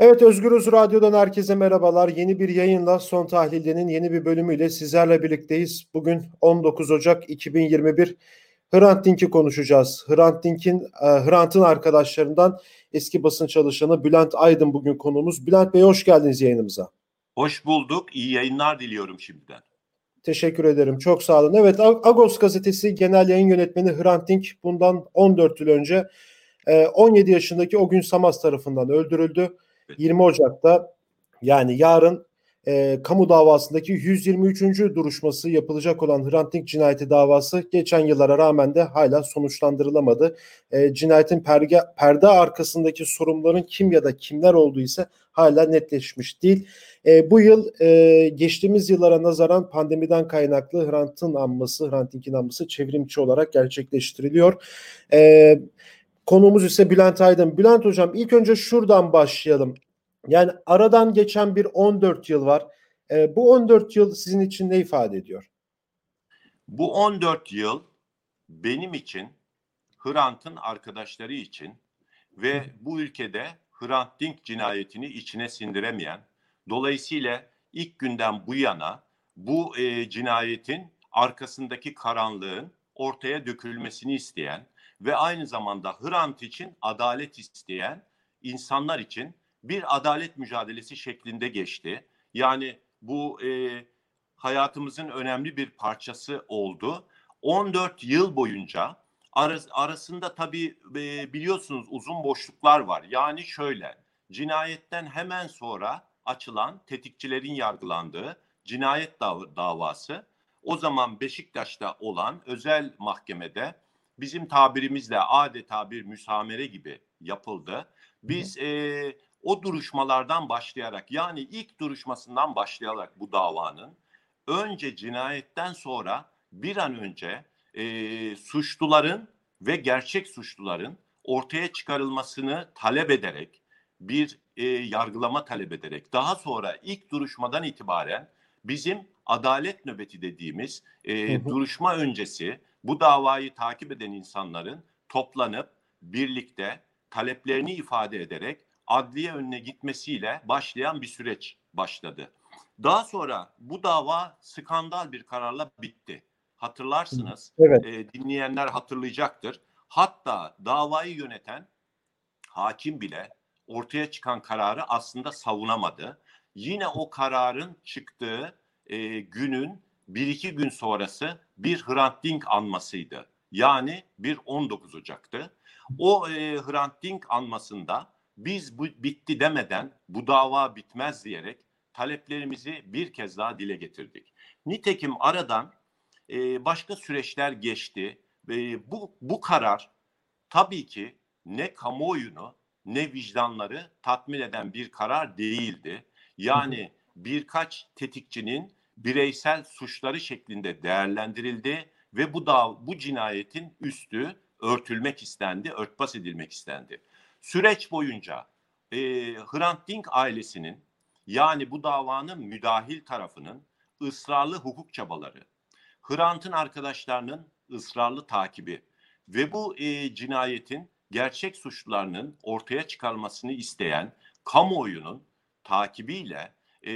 Evet Özgürüz Radyo'dan herkese merhabalar. Yeni bir yayınla Son Tahlil'denin yeni bir bölümüyle sizlerle birlikteyiz. Bugün 19 Ocak 2021 Hrant Dink'i konuşacağız. Hrant Dink'in e, Hrant'ın arkadaşlarından eski basın çalışanı Bülent Aydın bugün konuğumuz. Bülent Bey hoş geldiniz yayınımıza. Hoş bulduk. İyi yayınlar diliyorum şimdiden. Teşekkür ederim. Çok sağ olun. Evet Agos gazetesi genel yayın yönetmeni Hrant Dink bundan 14 yıl önce 17 e, yaşındaki o gün Samas tarafından öldürüldü. 20 Ocak'ta yani yarın e, kamu davasındaki 123. duruşması yapılacak olan Hrant Dink cinayeti davası geçen yıllara rağmen de hala sonuçlandırılamadı. E, cinayetin perge, perde arkasındaki sorumluların kim ya da kimler olduğu ise hala netleşmiş değil. E, bu yıl e, geçtiğimiz yıllara nazaran pandemiden kaynaklı Hrant'ın anması, Hrant Dink'in anması çevrimçi olarak gerçekleştiriliyor. E, Konuğumuz ise Bülent Aydın. Bülent Hocam ilk önce şuradan başlayalım. Yani aradan geçen bir 14 yıl var. E, bu 14 yıl sizin için ne ifade ediyor? Bu 14 yıl benim için, Hrant'ın arkadaşları için ve bu ülkede Hrant Dink cinayetini içine sindiremeyen, dolayısıyla ilk günden bu yana bu e, cinayetin arkasındaki karanlığın ortaya dökülmesini isteyen ve aynı zamanda Hrant için adalet isteyen insanlar için bir adalet mücadelesi şeklinde geçti. Yani bu e, hayatımızın önemli bir parçası oldu. 14 yıl boyunca arası, arasında tabii e, biliyorsunuz uzun boşluklar var. Yani şöyle cinayetten hemen sonra açılan tetikçilerin yargılandığı cinayet dav- davası o zaman Beşiktaş'ta olan özel mahkemede bizim tabirimizle adeta bir müsamere gibi yapıldı. Biz e, o duruşmalardan başlayarak yani ilk duruşmasından başlayarak bu davanın önce cinayetten sonra bir an önce e, suçluların ve gerçek suçluların ortaya çıkarılmasını talep ederek bir e, yargılama talep ederek daha sonra ilk duruşmadan itibaren bizim adalet nöbeti dediğimiz e, duruşma öncesi bu davayı takip eden insanların toplanıp birlikte taleplerini ifade ederek adliye önüne gitmesiyle başlayan bir süreç başladı. Daha sonra bu dava skandal bir kararla bitti. Hatırlarsınız, evet. e, dinleyenler hatırlayacaktır. Hatta davayı yöneten hakim bile ortaya çıkan kararı aslında savunamadı. Yine o kararın çıktığı e, günün bir iki gün sonrası bir Hrant Dink anmasıydı. Yani bir 19 Ocak'tı. O e, Hrant Dink anmasında biz bu bitti demeden bu dava bitmez diyerek taleplerimizi bir kez daha dile getirdik. Nitekim aradan e, başka süreçler geçti. E, bu, bu karar tabii ki ne kamuoyunu ne vicdanları tatmin eden bir karar değildi. Yani birkaç tetikçinin bireysel suçları şeklinde değerlendirildi ve bu da bu cinayetin üstü örtülmek istendi, örtbas edilmek istendi. Süreç boyunca e, Hrant Dink ailesinin yani bu davanın müdahil tarafının ısrarlı hukuk çabaları, Hrant'ın arkadaşlarının ısrarlı takibi ve bu e, cinayetin gerçek suçlularının ortaya çıkarmasını isteyen kamuoyunun takibiyle e,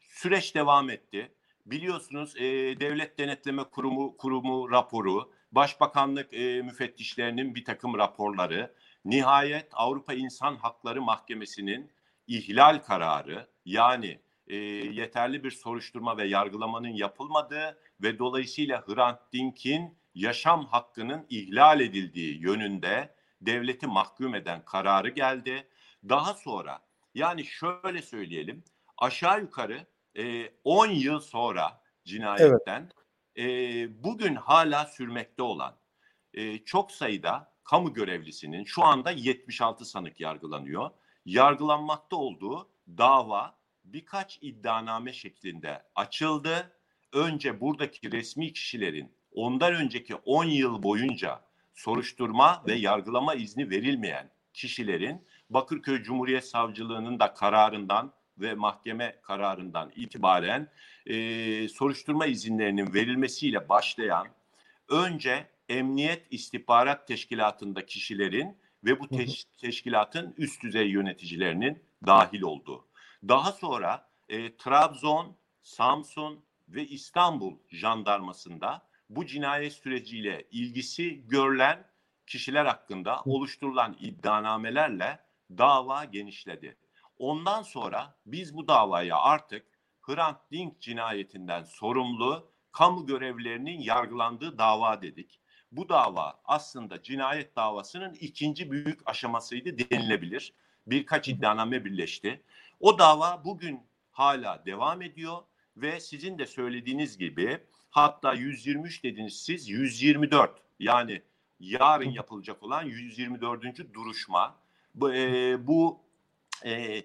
süreç devam etti. Biliyorsunuz e, Devlet Denetleme Kurumu kurumu raporu, Başbakanlık e, müfettişlerinin bir takım raporları, nihayet Avrupa İnsan Hakları Mahkemesi'nin ihlal kararı yani e, yeterli bir soruşturma ve yargılamanın yapılmadığı ve dolayısıyla Hrant Dink'in yaşam hakkının ihlal edildiği yönünde devleti mahkum eden kararı geldi. Daha sonra yani şöyle söyleyelim aşağı yukarı e, 10 yıl sonra cinayetten evet. e, bugün hala sürmekte olan e, çok sayıda kamu görevlisinin şu anda 76 sanık yargılanıyor. Yargılanmakta olduğu dava birkaç iddianame şeklinde açıldı. Önce buradaki resmi kişilerin ondan önceki 10 yıl boyunca soruşturma ve yargılama izni verilmeyen kişilerin Bakırköy Cumhuriyet Savcılığı'nın da kararından ve mahkeme kararından itibaren e, soruşturma izinlerinin verilmesiyle başlayan önce Emniyet İstihbarat Teşkilatı'nda kişilerin ve bu teş- teşkilatın üst düzey yöneticilerinin dahil olduğu. Daha sonra e, Trabzon, Samsun ve İstanbul jandarmasında bu cinayet süreciyle ilgisi görülen kişiler hakkında oluşturulan iddianamelerle dava genişledi. Ondan sonra biz bu davaya artık Hrant Dink cinayetinden sorumlu kamu görevlilerinin yargılandığı dava dedik. Bu dava aslında cinayet davasının ikinci büyük aşamasıydı denilebilir. Birkaç iddianame birleşti. O dava bugün hala devam ediyor ve sizin de söylediğiniz gibi hatta 123 dediniz siz 124 yani yarın yapılacak olan 124. duruşma bu, e, bu e,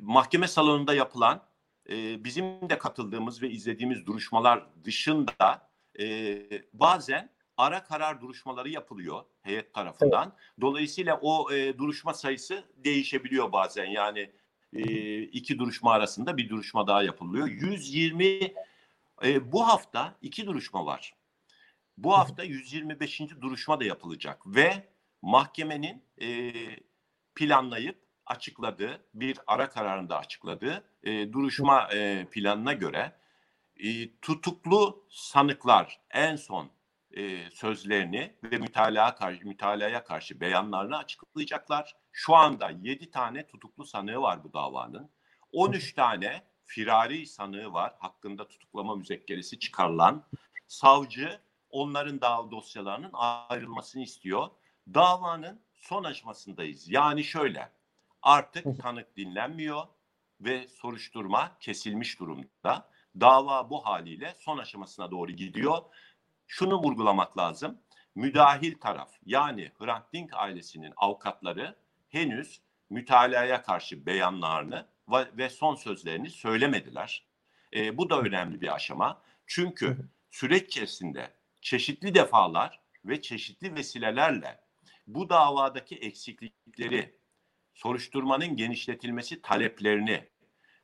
mahkeme salonunda yapılan e, bizim de katıldığımız ve izlediğimiz duruşmalar dışında e, bazen ara karar duruşmaları yapılıyor heyet tarafından. Dolayısıyla o e, duruşma sayısı değişebiliyor bazen. Yani e, iki duruşma arasında bir duruşma daha yapılıyor. 120 e, bu hafta iki duruşma var. Bu hafta 125. duruşma da yapılacak ve mahkemenin e, planlayıp açıkladığı bir ara kararında açıkladığı e, duruşma e, planına göre e, tutuklu sanıklar en son e, sözlerini ve mütalaa karşı, mütalaya karşı beyanlarını açıklayacaklar. Şu anda 7 tane tutuklu sanığı var bu davanın. 13 tane firari sanığı var. Hakkında tutuklama müzekkeresi çıkarılan. Savcı onların dava dosyalarının ayrılmasını istiyor. Davanın son aşamasındayız. Yani şöyle artık tanık dinlenmiyor ve soruşturma kesilmiş durumda. Dava bu haliyle son aşamasına doğru gidiyor. Şunu vurgulamak lazım. Müdahil taraf yani Hrant Dink ailesinin avukatları henüz mütalaya karşı beyanlarını ve son sözlerini söylemediler. E, bu da önemli bir aşama. Çünkü süreç içerisinde çeşitli defalar ve çeşitli vesilelerle bu davadaki eksiklikleri, soruşturmanın genişletilmesi taleplerini,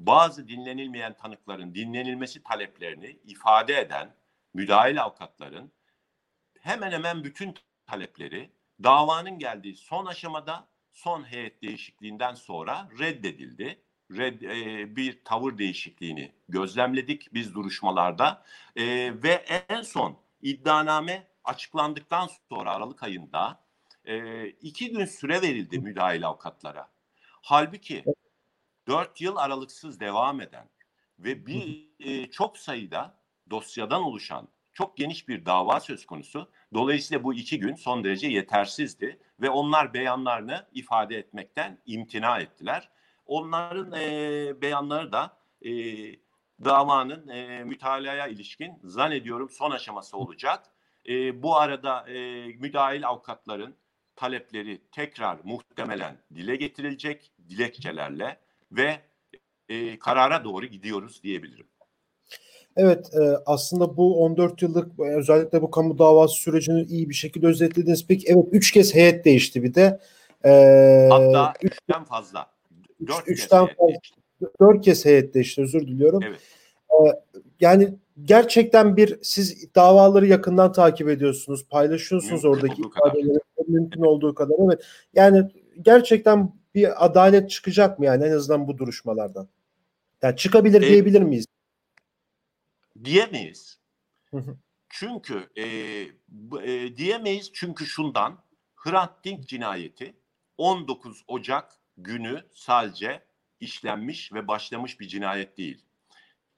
bazı dinlenilmeyen tanıkların dinlenilmesi taleplerini ifade eden müdahil avukatların hemen hemen bütün talepleri davanın geldiği son aşamada son heyet değişikliğinden sonra reddedildi. Red, e, bir tavır değişikliğini gözlemledik biz duruşmalarda e, ve en son iddianame açıklandıktan sonra Aralık ayında e, iki gün süre verildi müdahil avukatlara. Halbuki dört yıl aralıksız devam eden ve bir e, çok sayıda dosyadan oluşan çok geniş bir dava söz konusu. Dolayısıyla bu iki gün son derece yetersizdi ve onlar beyanlarını ifade etmekten imtina ettiler. Onların e, beyanları da e, davanın e, mütalaya ilişkin zannediyorum son aşaması olacak. E, bu arada e, müdahil avukatların talepleri tekrar muhtemelen dile getirilecek dilekçelerle ve e, karara doğru gidiyoruz diyebilirim. Evet e, aslında bu 14 yıllık özellikle bu kamu davası sürecini iyi bir şekilde özetlediniz. Peki evet 3 kez heyet değişti bir de. E, Hatta 3'ten fazla. 4 kez üçten heyet fazla. değişti. 4 kez heyet değişti özür diliyorum. Evet. E, yani gerçekten bir siz davaları yakından takip ediyorsunuz, paylaşıyorsunuz mümkün oradaki ifadeleri mümkün olduğu kadar. Evet. Yani gerçekten bir adalet çıkacak mı yani en azından bu duruşmalardan? Yani çıkabilir e, diyebilir miyiz? Diyemeyiz. çünkü e, e, diyemeyiz çünkü şundan Hrant Dink cinayeti 19 Ocak günü sadece işlenmiş ve başlamış bir cinayet değil.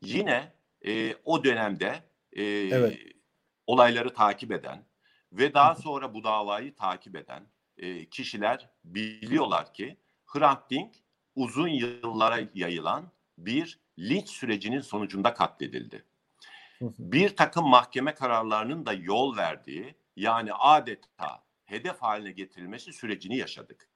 Yine e, o dönemde e, evet. olayları takip eden ve daha sonra bu davayı takip eden e, kişiler biliyorlar ki Hrant Dink uzun yıllara yayılan bir linç sürecinin sonucunda katledildi. Bir takım mahkeme kararlarının da yol verdiği yani adeta hedef haline getirilmesi sürecini yaşadık.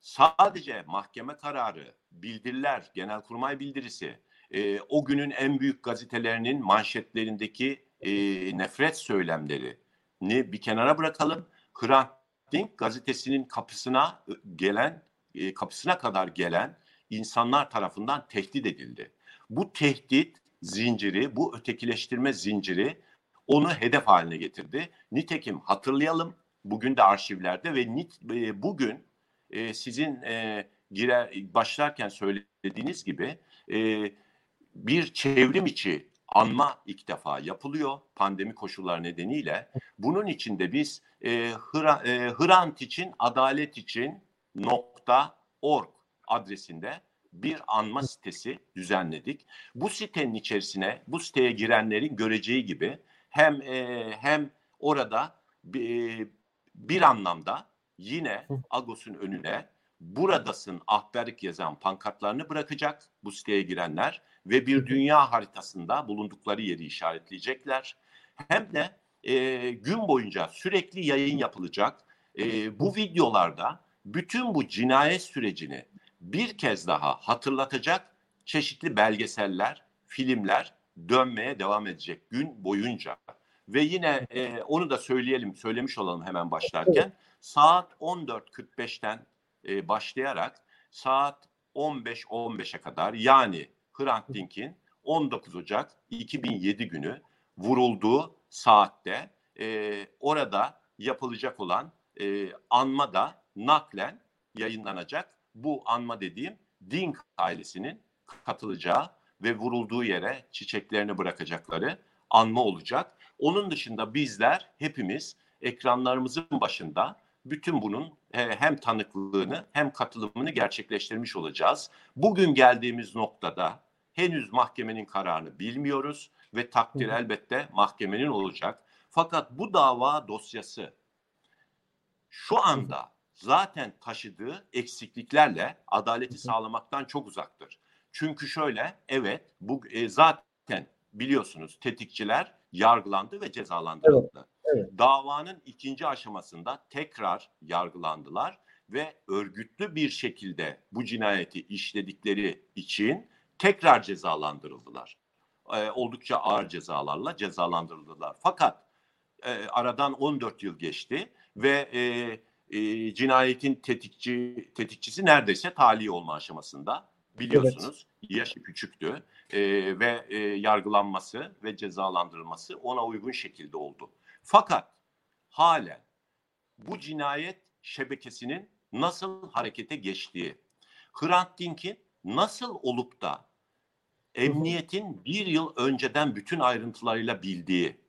Sadece mahkeme kararı, bildiriler, genelkurmay bildirisi, e, o günün en büyük gazetelerinin manşetlerindeki e, nefret söylemleri ni bir kenara bırakalım. Hrant Dink gazetesinin kapısına gelen, e, kapısına kadar gelen insanlar tarafından tehdit edildi. Bu tehdit zinciri, bu ötekileştirme zinciri onu hedef haline getirdi. Nitekim hatırlayalım Bugün de arşivlerde ve nit, e, bugün e, sizin e, gire, başlarken söylediğiniz gibi e, bir çevrim içi anma ilk defa yapılıyor pandemi koşulları nedeniyle. Bunun için de biz e, Hıra, e, Hrant için adalet için nokta org adresinde bir anma sitesi düzenledik. Bu sitenin içerisine bu siteye girenlerin göreceği gibi hem e, hem orada bir, bir anlamda yine Agos'un önüne buradasın ahberlik yazan pankartlarını bırakacak bu siteye girenler ve bir dünya haritasında bulundukları yeri işaretleyecekler. Hem de e, gün boyunca sürekli yayın yapılacak. E, bu videolarda bütün bu cinayet sürecini bir kez daha hatırlatacak çeşitli belgeseller, filmler dönmeye devam edecek gün boyunca. Ve yine e, onu da söyleyelim, söylemiş olalım hemen başlarken. Saat 14.45'ten e, başlayarak saat 15-15'e kadar yani Hrant Dink'in 19 Ocak 2007 günü vurulduğu saatte e, orada yapılacak olan e, anma da naklen yayınlanacak. Bu anma dediğim Dink ailesinin katılacağı ve vurulduğu yere çiçeklerini bırakacakları anma olacak. Onun dışında bizler hepimiz ekranlarımızın başında bütün bunun hem tanıklığını hem katılımını gerçekleştirmiş olacağız. Bugün geldiğimiz noktada henüz mahkemenin kararını bilmiyoruz ve takdir elbette mahkemenin olacak. Fakat bu dava dosyası şu anda zaten taşıdığı eksikliklerle adaleti sağlamaktan çok uzaktır. Çünkü şöyle evet bu e, zaten biliyorsunuz tetikçiler yargılandı ve cezalandırıldı. Evet, evet. Davanın ikinci aşamasında tekrar yargılandılar ve örgütlü bir şekilde bu cinayeti işledikleri için tekrar cezalandırıldılar. E, oldukça ağır cezalarla cezalandırıldılar. Fakat e, aradan 14 yıl geçti ve e, e, cinayetin tetikçi tetikçisi neredeyse tali olma aşamasında biliyorsunuz. Evet. Yaşı küçüktü e, ve e, yargılanması ve cezalandırılması ona uygun şekilde oldu. Fakat halen bu cinayet şebekesinin nasıl harekete geçtiği, Hrant Dink'in nasıl olup da emniyetin bir yıl önceden bütün ayrıntılarıyla bildiği,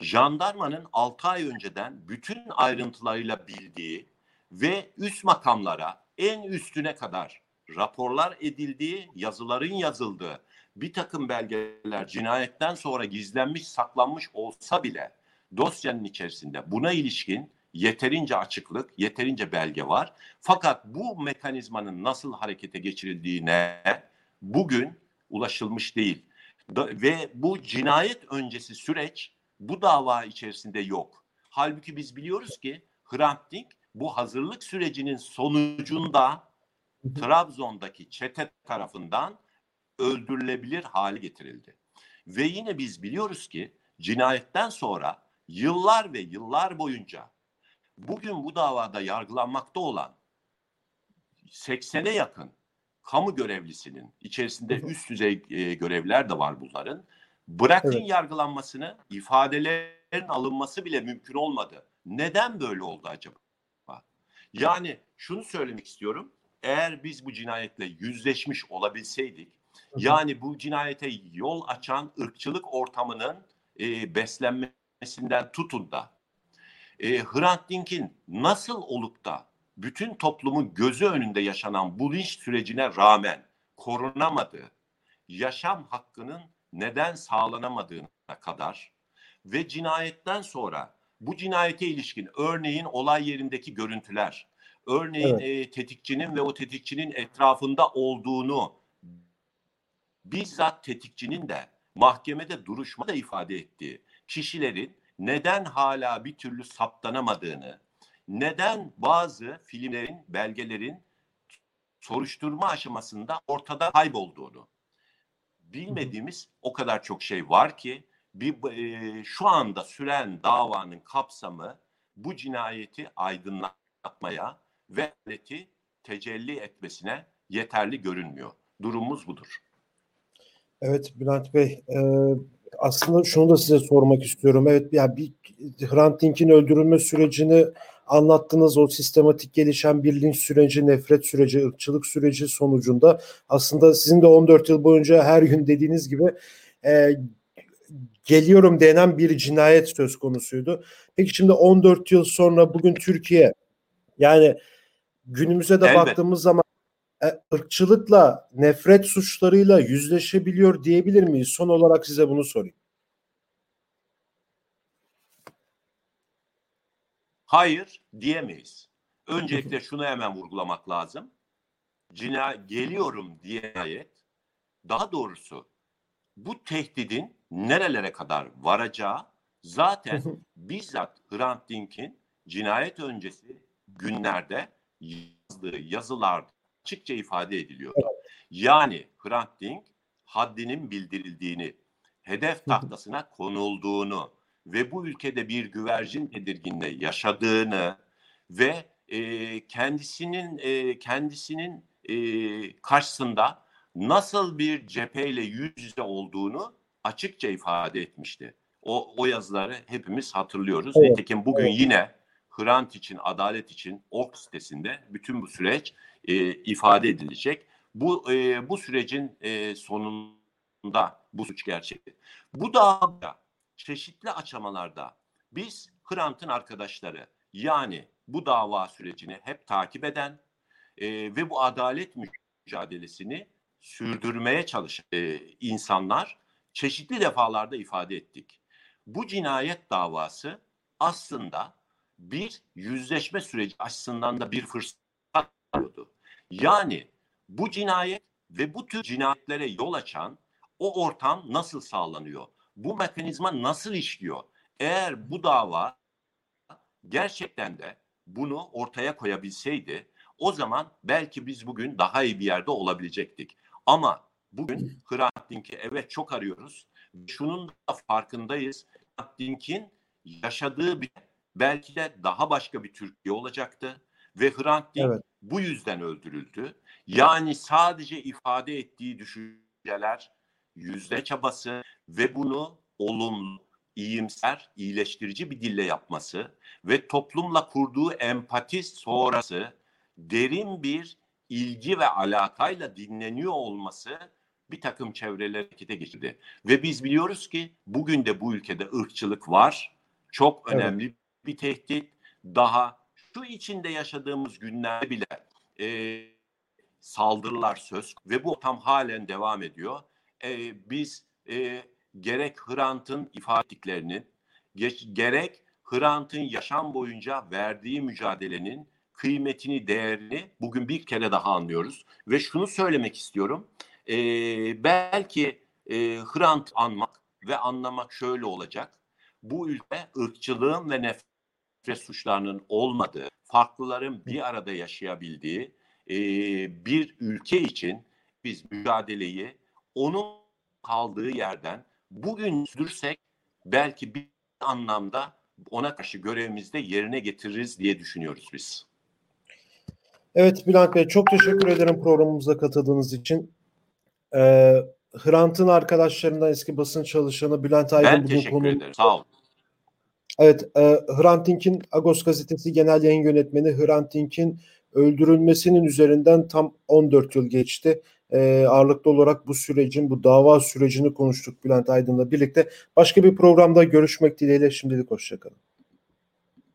jandarmanın 6 ay önceden bütün ayrıntılarıyla bildiği ve üst makamlara en üstüne kadar raporlar edildiği, yazıların yazıldığı bir takım belgeler cinayetten sonra gizlenmiş, saklanmış olsa bile dosyanın içerisinde buna ilişkin yeterince açıklık, yeterince belge var. Fakat bu mekanizmanın nasıl harekete geçirildiğine bugün ulaşılmış değil. Ve bu cinayet öncesi süreç bu dava içerisinde yok. Halbuki biz biliyoruz ki Hrant Dink bu hazırlık sürecinin sonucunda Trabzon'daki çete tarafından öldürülebilir hale getirildi. Ve yine biz biliyoruz ki cinayetten sonra yıllar ve yıllar boyunca bugün bu davada yargılanmakta olan 80'e yakın kamu görevlisinin içerisinde üst düzey e, görevler de var bunların. Bırakın evet. yargılanmasını, ifadelerin alınması bile mümkün olmadı. Neden böyle oldu acaba? Yani şunu söylemek istiyorum. Eğer biz bu cinayetle yüzleşmiş olabilseydik, yani bu cinayete yol açan ırkçılık ortamının e, beslenmesinden tutun da e, Hrant Dink'in nasıl olup da bütün toplumun gözü önünde yaşanan bu linç sürecine rağmen korunamadığı, yaşam hakkının neden sağlanamadığına kadar ve cinayetten sonra bu cinayete ilişkin örneğin olay yerindeki görüntüler, örneğin evet. e, tetikçinin ve o tetikçinin etrafında olduğunu bizzat tetikçinin de mahkemede duruşma da ifade ettiği kişilerin neden hala bir türlü saptanamadığını, neden bazı filmlerin, belgelerin soruşturma aşamasında ortada kaybolduğunu bilmediğimiz o kadar çok şey var ki bir e, şu anda süren davanın kapsamı bu cinayeti aydınlatmaya ve adaleti tecelli etmesine yeterli görünmüyor. Durumumuz budur. Evet Bülent Bey, e, aslında şunu da size sormak istiyorum. Evet ya yani bir Hrant Dink'in öldürülme sürecini anlattığınız o sistematik gelişen bir linç süreci, nefret süreci, ırkçılık süreci sonucunda aslında sizin de 14 yıl boyunca her gün dediğiniz gibi e, geliyorum denen bir cinayet söz konusuydu. Peki şimdi 14 yıl sonra bugün Türkiye yani günümüze de Elbet. baktığımız zaman ırkçılıkla, nefret suçlarıyla yüzleşebiliyor diyebilir miyiz? Son olarak size bunu sorayım. Hayır diyemeyiz. Öncelikle şunu hemen vurgulamak lazım. Cina geliyorum diye daha doğrusu bu tehdidin nerelere kadar varacağı zaten bizzat Hrant Dink'in cinayet öncesi günlerde yazdığı yazılarda açıkça ifade ediliyor. Yani Hrant Dink haddinin bildirildiğini, hedef tahtasına konulduğunu ve bu ülkede bir güvercin tedirginle yaşadığını ve e, kendisinin e, kendisinin e, karşısında nasıl bir cepheyle yüz yüze olduğunu açıkça ifade etmişti. O, o yazıları hepimiz hatırlıyoruz. Evet. Nitekim bugün evet. yine Hrant için, adalet için Ork sitesinde bütün bu süreç e, ifade edilecek. Bu e, bu sürecin e, sonunda bu suç gerçekti. Bu da çeşitli aşamalarda biz Hrant'ın arkadaşları yani bu dava sürecini hep takip eden e, ve bu adalet mücadelesini sürdürmeye çalışan e, insanlar çeşitli defalarda ifade ettik. Bu cinayet davası aslında bir yüzleşme süreci açısından da bir fırsat oldu. Yani bu cinayet ve bu tür cinayetlere yol açan o ortam nasıl sağlanıyor? Bu mekanizma nasıl işliyor? Eğer bu dava gerçekten de bunu ortaya koyabilseydi o zaman belki biz bugün daha iyi bir yerde olabilecektik. Ama bugün Hrant Dink'i evet çok arıyoruz. Şunun da farkındayız. Hrant Dink'in yaşadığı bir belki de daha başka bir Türkiye olacaktı. Ve Hrant Dink evet. bu yüzden öldürüldü. Yani sadece ifade ettiği düşünceler, yüzde çabası ve bunu olumlu, iyimser, iyileştirici bir dille yapması ve toplumla kurduğu empati sonrası derin bir ilgi ve alakayla dinleniyor olması bir takım çevreler harekete geçirdi. Ve biz biliyoruz ki bugün de bu ülkede ırkçılık var. Çok önemli evet. Bir tehdit. Daha şu içinde yaşadığımız günlerde bile e, saldırılar söz ve bu tam halen devam ediyor. E, biz e, gerek Hrant'ın ifadelerini gerek Hrant'ın yaşam boyunca verdiği mücadelenin kıymetini, değerini bugün bir kere daha anlıyoruz. Ve şunu söylemek istiyorum. E, belki e, Hrant anmak ve anlamak şöyle olacak. Bu ülke ırkçılığın ve nefret suçlarının olmadığı, farklıların bir arada yaşayabildiği e, bir ülke için biz mücadeleyi onun kaldığı yerden bugün sürdürsek belki bir anlamda ona karşı görevimizde yerine getiririz diye düşünüyoruz biz. Evet Bülent Bey çok teşekkür ederim programımıza katıldığınız için. Ee, Hrant'ın arkadaşlarından eski basın çalışanı Bülent Aydın ben bugün konu... ederim. Sağ olun. Evet, e, Hrant Dink'in Agos gazetesi genel yayın yönetmeni Hrant Dink'in öldürülmesinin üzerinden tam 14 yıl geçti. E, ağırlıklı olarak bu sürecin, bu dava sürecini konuştuk Bülent Aydın'la birlikte. Başka bir programda görüşmek dileğiyle şimdilik hoşçakalın.